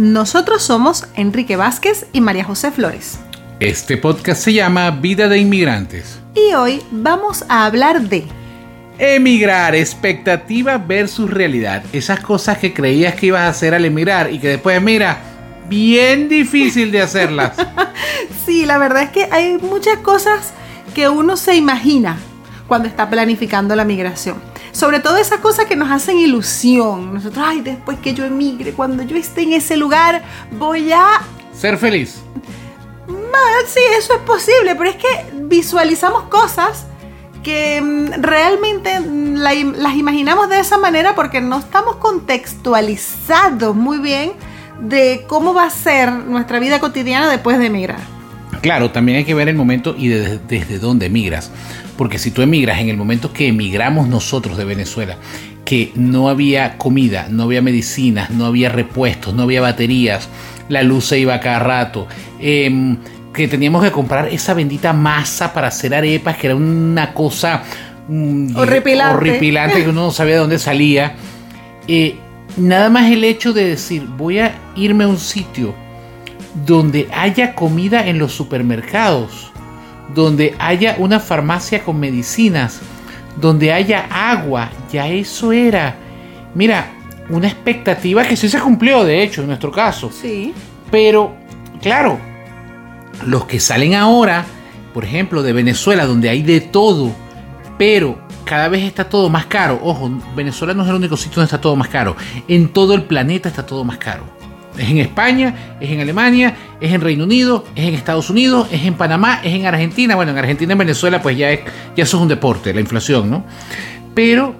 Nosotros somos Enrique Vázquez y María José Flores. Este podcast se llama Vida de Inmigrantes. Y hoy vamos a hablar de Emigrar, expectativa versus realidad. Esas cosas que creías que ibas a hacer al emigrar y que después, mira, bien difícil de hacerlas. sí, la verdad es que hay muchas cosas que uno se imagina cuando está planificando la migración. Sobre todo esas cosas que nos hacen ilusión. Nosotros, ay, después que yo emigre, cuando yo esté en ese lugar, voy a... Ser feliz. Sí, eso es posible, pero es que visualizamos cosas que mm, realmente mm, las imaginamos de esa manera porque no estamos contextualizados muy bien de cómo va a ser nuestra vida cotidiana después de emigrar. Claro, también hay que ver el momento y desde dónde emigras. Porque si tú emigras en el momento que emigramos nosotros de Venezuela, que no había comida, no había medicinas, no había repuestos, no había baterías, la luz se iba cada rato, em, que teníamos que comprar esa bendita masa para hacer arepas, que era una cosa mm, horripilante. horripilante, que uno no sabía de dónde salía. Eh, nada más el hecho de decir, voy a irme a un sitio donde haya comida en los supermercados, donde haya una farmacia con medicinas, donde haya agua, ya eso era. Mira, una expectativa que sí se cumplió, de hecho, en nuestro caso. Sí. Pero, claro, los que salen ahora, por ejemplo, de Venezuela, donde hay de todo, pero cada vez está todo más caro. Ojo, Venezuela no es el único sitio donde está todo más caro. En todo el planeta está todo más caro. Es en España, es en Alemania, es en Reino Unido, es en Estados Unidos, es en Panamá, es en Argentina. Bueno, en Argentina y en Venezuela, pues ya, es, ya eso es un deporte, la inflación, ¿no? Pero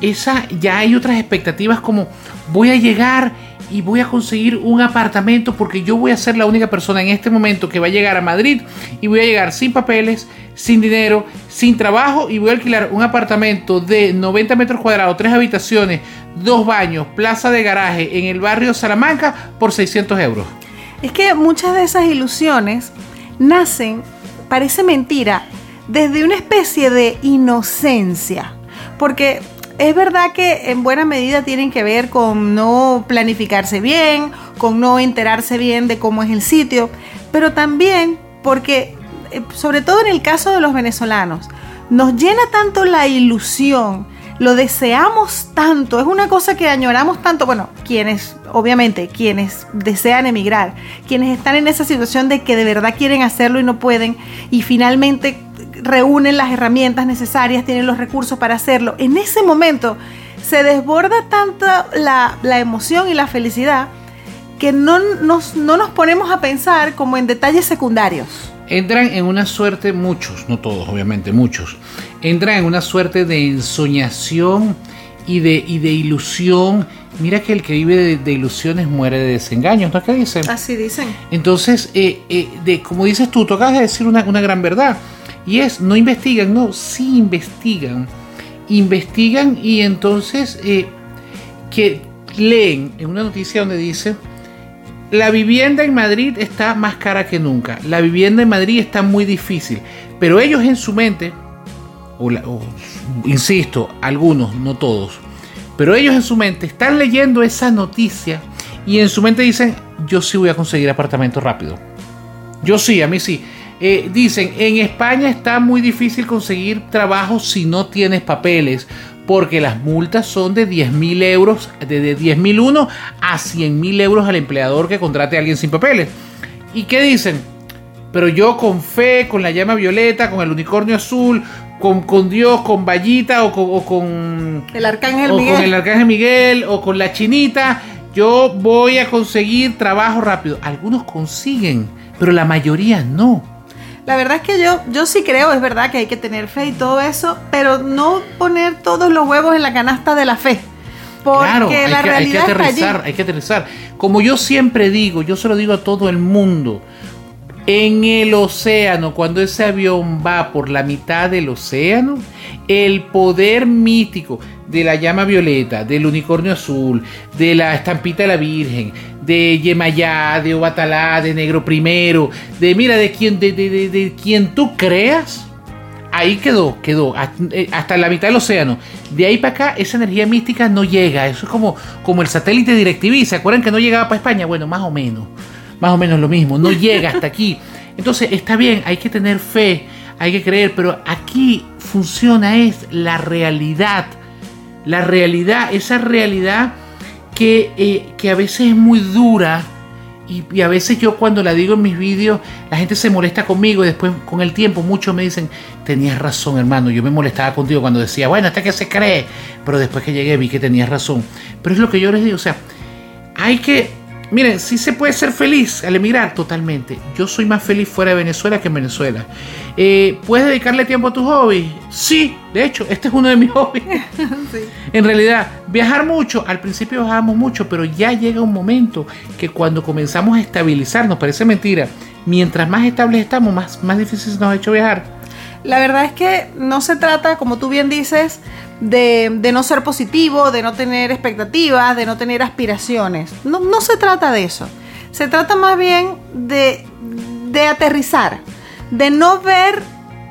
esa, ya hay otras expectativas como voy a llegar y voy a conseguir un apartamento porque yo voy a ser la única persona en este momento que va a llegar a Madrid y voy a llegar sin papeles, sin dinero, sin trabajo y voy a alquilar un apartamento de 90 metros cuadrados, tres habitaciones, dos baños, plaza de garaje en el barrio Salamanca por 600 euros. Es que muchas de esas ilusiones nacen, parece mentira, desde una especie de inocencia. Porque es verdad que en buena medida tienen que ver con no planificarse bien, con no enterarse bien de cómo es el sitio, pero también porque, eh, sobre todo en el caso de los venezolanos, nos llena tanto la ilusión, lo deseamos tanto, es una cosa que añoramos tanto, bueno, quienes, obviamente, quienes desean emigrar, quienes están en esa situación de que de verdad quieren hacerlo y no pueden, y finalmente reúnen las herramientas necesarias, tienen los recursos para hacerlo. En ese momento se desborda tanto la, emoción y la felicidad que no nos, no nos ponemos a pensar como en detalles secundarios. Entran en una suerte, muchos, no todos, obviamente, muchos, entran en una suerte de ensoñación y de, y de ilusión. Mira que el que vive de, ilusiones muere de desengaños, ¿no es que dicen? Así dicen. Entonces, eh, eh, de, como dices tú, tú acabas de decir una, una gran verdad. Y es, no investigan, no, sí investigan. Investigan y entonces eh, que leen en una noticia donde dice, la vivienda en Madrid está más cara que nunca. La vivienda en Madrid está muy difícil. Pero ellos en su mente, insisto, algunos, no todos, pero ellos en su mente están leyendo esa noticia y en su mente dicen, yo sí voy a conseguir apartamento rápido. Yo sí, a mí sí. Eh, dicen, en España está muy difícil conseguir trabajo si no tienes papeles, porque las multas son de 10 mil euros, de 10 mil uno a 100 mil euros al empleador que contrate a alguien sin papeles. ¿Y qué dicen? Pero yo con fe, con la llama violeta, con el unicornio azul, con, con Dios, con Vallita o con, el Arcángel o con el Arcángel Miguel o con la Chinita, yo voy a conseguir trabajo rápido. Algunos consiguen, pero la mayoría no. La verdad es que yo, yo sí creo, es verdad que hay que tener fe y todo eso, pero no poner todos los huevos en la canasta de la fe. Porque claro, la realidad hay que aterrizar, hay que aterrizar. Como yo siempre digo, yo se lo digo a todo el mundo. En el océano, cuando ese avión va por la mitad del océano, el poder mítico de la llama violeta, del unicornio azul, de la estampita de la Virgen, de Yemayá, de Obatalá, de Negro Primero, de mira, de quien, de, de, de, quien tú creas, ahí quedó, quedó, eh, hasta la mitad del océano. De ahí para acá, esa energía mística no llega. Eso es como, como el satélite DirecTV. ¿Se acuerdan que no llegaba para España? Bueno, más o menos. Más o menos lo mismo. No llega hasta aquí. Entonces, está bien, hay que tener fe, hay que creer, pero aquí funciona es la realidad. La realidad, esa realidad que, eh, que a veces es muy dura y, a veces yo cuando la digo en mis vídeos, la gente se molesta conmigo y después con el tiempo muchos me dicen, tenías razón hermano, yo me molestaba contigo cuando decía, bueno, hasta que se cree, pero después que llegué vi que tenías razón. Pero es lo que yo les digo, o sea, hay que Miren, sí se puede ser feliz al emigrar totalmente. Yo soy más feliz fuera de Venezuela que en Venezuela. Eh, ¿Puedes dedicarle tiempo a tus hobbies? Sí, de hecho, este es uno de mis hobbies. En realidad, viajar mucho, al principio viajábamos mucho, pero ya llega un momento que cuando comenzamos a estabilizarnos, parece mentira, mientras más estables estamos, más, más difícil se nos ha hecho viajar. La verdad es que no se trata, como tú bien dices, de, no ser positivo, de no tener expectativas, de no tener aspiraciones. No, no se trata de eso. Se trata más bien de, de aterrizar, de no ver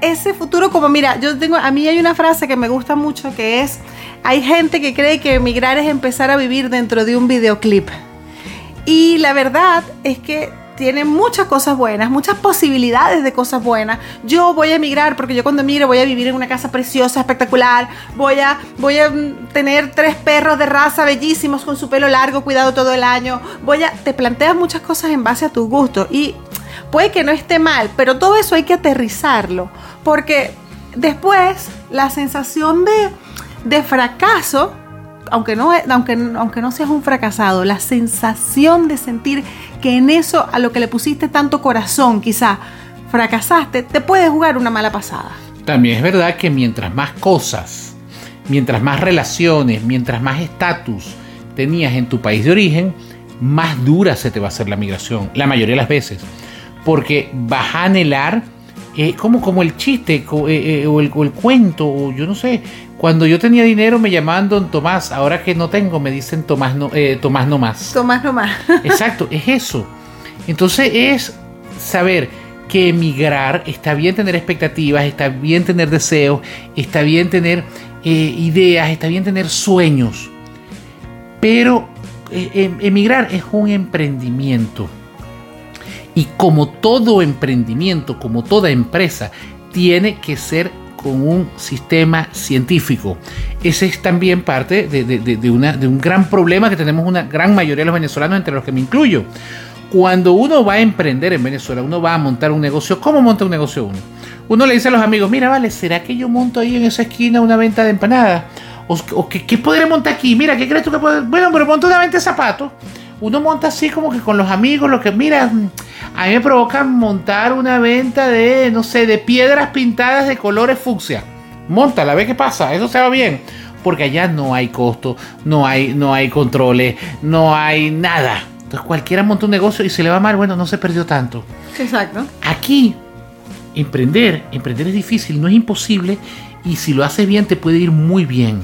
ese futuro como, mira, yo tengo, a mí hay una frase que me gusta mucho que es, hay gente que cree que emigrar es empezar a vivir dentro de un videoclip. Y la verdad es que tiene muchas cosas buenas, muchas posibilidades de cosas buenas. Yo voy a emigrar porque yo cuando emigre voy a vivir en una casa preciosa, espectacular. Voy a, voy a tener tres perros de raza bellísimos con su pelo largo, cuidado todo el año. Voy a, te planteas muchas cosas en base a tus gustos y puede que no esté mal, pero todo eso hay que aterrizarlo porque después la sensación de, de fracaso aunque no, aunque, aunque no seas un fracasado, la sensación de sentir que en eso a lo que le pusiste tanto corazón, quizá fracasaste, te puede jugar una mala pasada. También es verdad que mientras más cosas, mientras más relaciones, mientras más estatus tenías en tu país de origen, más dura se te va a hacer la migración, la mayoría de las veces. Porque vas a anhelar, eh, como, como el chiste eh, eh, o, el, o, el, cuento, o yo no sé, cuando yo tenía dinero me llamaban Don Tomás, ahora que no tengo me dicen Tomás no, eh, Tomás no más. Tomás no más. Exacto, es eso. Entonces es saber que emigrar está bien tener expectativas, está bien tener deseos, está bien tener ideas, está bien tener sueños. Pero em, emigrar es un emprendimiento. Y como todo emprendimiento, como toda empresa, tiene que ser con un sistema científico. Ese es también parte de, una, de un gran problema que tenemos una gran mayoría de los venezolanos, entre los que me incluyo. Cuando uno va a emprender en Venezuela, uno va a montar un negocio, ¿cómo monta un negocio uno? Uno le dice a los amigos, mira, vale, ¿será que yo monto ahí en esa esquina una venta de empanadas? ¿O, qué, qué podré montar aquí? Mira, ¿qué crees tú que puedo? Bueno, pero monto una venta de zapatos. Uno monta así como que con los amigos, lo que, mira, a mí me provoca montar una venta de, no sé, de piedras pintadas de colores fucsia. Montala, ve qué pasa, eso se va bien. Porque allá no hay costo, no hay, no hay controles, no hay nada. Entonces cualquiera monta un negocio y se le va mal, bueno, no se perdió tanto. Exacto. Aquí, emprender, emprender es difícil, no es imposible. Y si lo haces bien, te puede ir muy bien.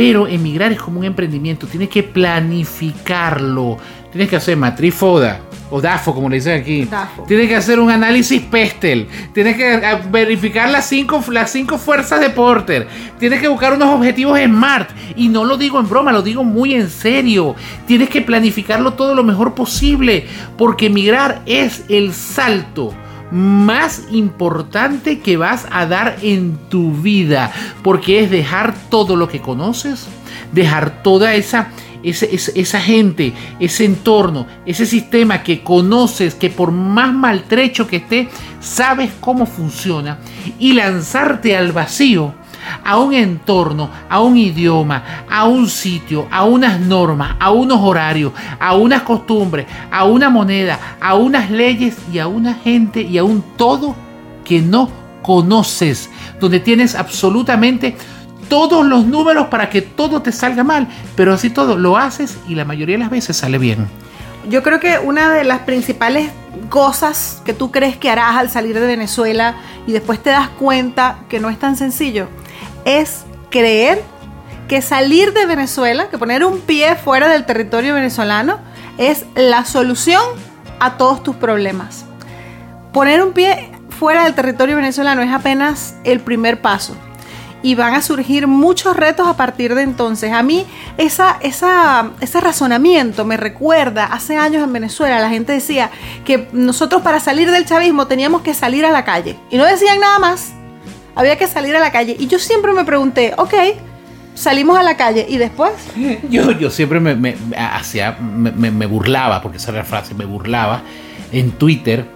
Pero emigrar es como un emprendimiento, tienes que planificarlo. Tienes que hacer matriz FODA, o DAFO, como le dicen aquí. Tienes que hacer un análisis PESTEL. Tienes que eh, verificar las cinco, las cinco fuerzas de Porter. Tienes que buscar unos objetivos SMART. Y no lo digo en broma, lo digo muy en serio. Tienes que planificarlo todo lo mejor posible. Porque migrar es el salto más importante que vas a dar en tu vida. Porque es dejar todo lo que conoces. Dejar toda esa esa gente, ese entorno, ese sistema que conoces, que por más maltrecho que esté, sabes cómo funciona y lanzarte al vacío a un entorno, a un idioma, a un sitio, a unas normas, a unos horarios, a unas costumbres, a una moneda, a unas leyes y a una gente y a un todo que no conoces, donde tienes absolutamente todos los números para que todo te salga mal, pero así todo lo haces y la mayoría de las veces sale bien. Yo creo que una de las principales cosas que tú crees que harás al salir de Venezuela y después te das cuenta que no es tan sencillo es creer que salir de Venezuela, que poner un pie fuera del territorio venezolano es la solución a todos tus problemas. Poner un pie fuera del territorio venezolano es apenas el primer paso. y van a surgir muchos retos a partir de entonces. A mí esa, ese razonamiento me recuerda, hace años en Venezuela la gente decía que nosotros para salir del chavismo teníamos que salir a la calle y no decían nada más, había que salir a la calle. Y yo siempre me pregunté, ok, salimos a la calle y después... Yo, yo siempre me, me, hacía, me, me burlaba, porque esa era la frase, me burlaba en Twitter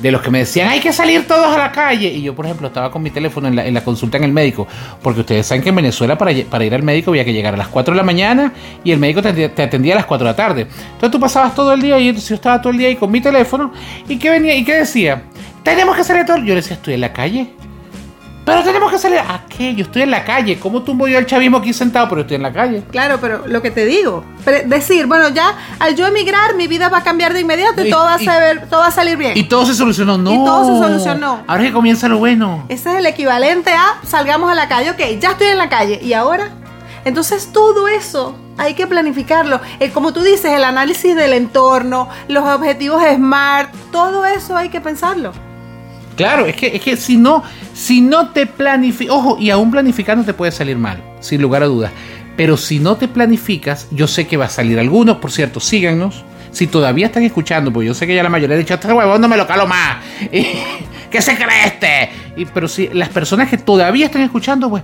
de los que me decían, hay que salir todos a la calle. Y yo, por ejemplo, estaba con mi teléfono en la, en la consulta en el médico, porque ustedes saben que en Venezuela para, para, ir al médico había que llegar a las 4 de la mañana y el médico te, te, atendía a las 4 de la tarde. Entonces tú pasabas todo el día y yo estaba todo el día ahí con mi teléfono y ¿qué venía? ¿Y qué decía? Tenemos que salir todo. Yo le decía, estoy en la calle. Pero tenemos que salir. ¿A qué? Yo estoy en la calle. ¿Cómo tumbo yo al chavismo aquí sentado? Pero estoy en la calle. Claro, pero lo que te digo, decir, bueno, ya al yo emigrar, mi vida va a cambiar de inmediato y, todo, va a saber, todo va a salir bien. Y todo se solucionó. No. Y todo se solucionó. Ahora que comienza lo bueno. Ese es el equivalente a salgamos a la calle. Ok, ya estoy en la calle. ¿Y ahora? Entonces todo eso hay que planificarlo. Eh, como tú dices, el análisis del entorno, los objetivos SMART, todo eso hay que pensarlo. Claro, es que, es que si no, si no te planificas, ojo, y aún planificando te puede salir mal, sin lugar a dudas. Pero si no te planificas, yo sé que va a salir algunos, por cierto, síganos. Si todavía están escuchando, pues yo sé que ya la mayoría ha dicho, este huevón no me lo calo más. ¿Qué se cree este? Y, pero si las personas que todavía están escuchando, pues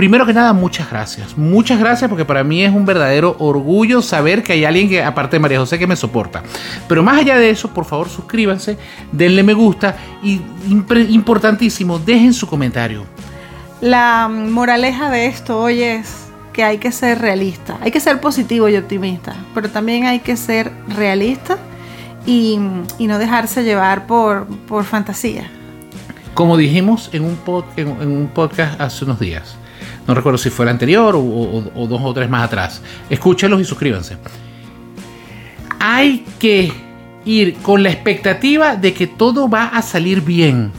primero que nada, muchas gracias. Muchas gracias porque para mí es un verdadero orgullo saber que hay alguien que, aparte de María José, que me soporta. Pero más allá de eso, por favor, suscríbanse, denle me gusta y importantísimo, dejen su comentario. La moraleja de esto hoy es que hay que ser realista, hay que ser positivo y optimista, pero también hay que ser realista y, no dejarse llevar por, por fantasía. Como dijimos en un, en un podcast hace unos días, no recuerdo si fue el anterior o, dos o tres más atrás. Escúchenlos y suscríbanse. Hay que ir con la expectativa de que todo va a salir bien,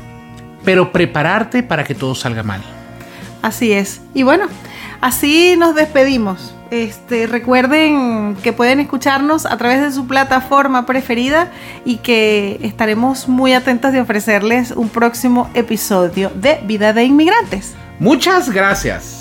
pero prepararte para que todo salga mal. Así es. Y bueno, así nos despedimos. Este, recuerden que pueden escucharnos a través de su plataforma preferida y que estaremos muy atentos de ofrecerles un próximo episodio de Vida de Inmigrantes. Muchas gracias.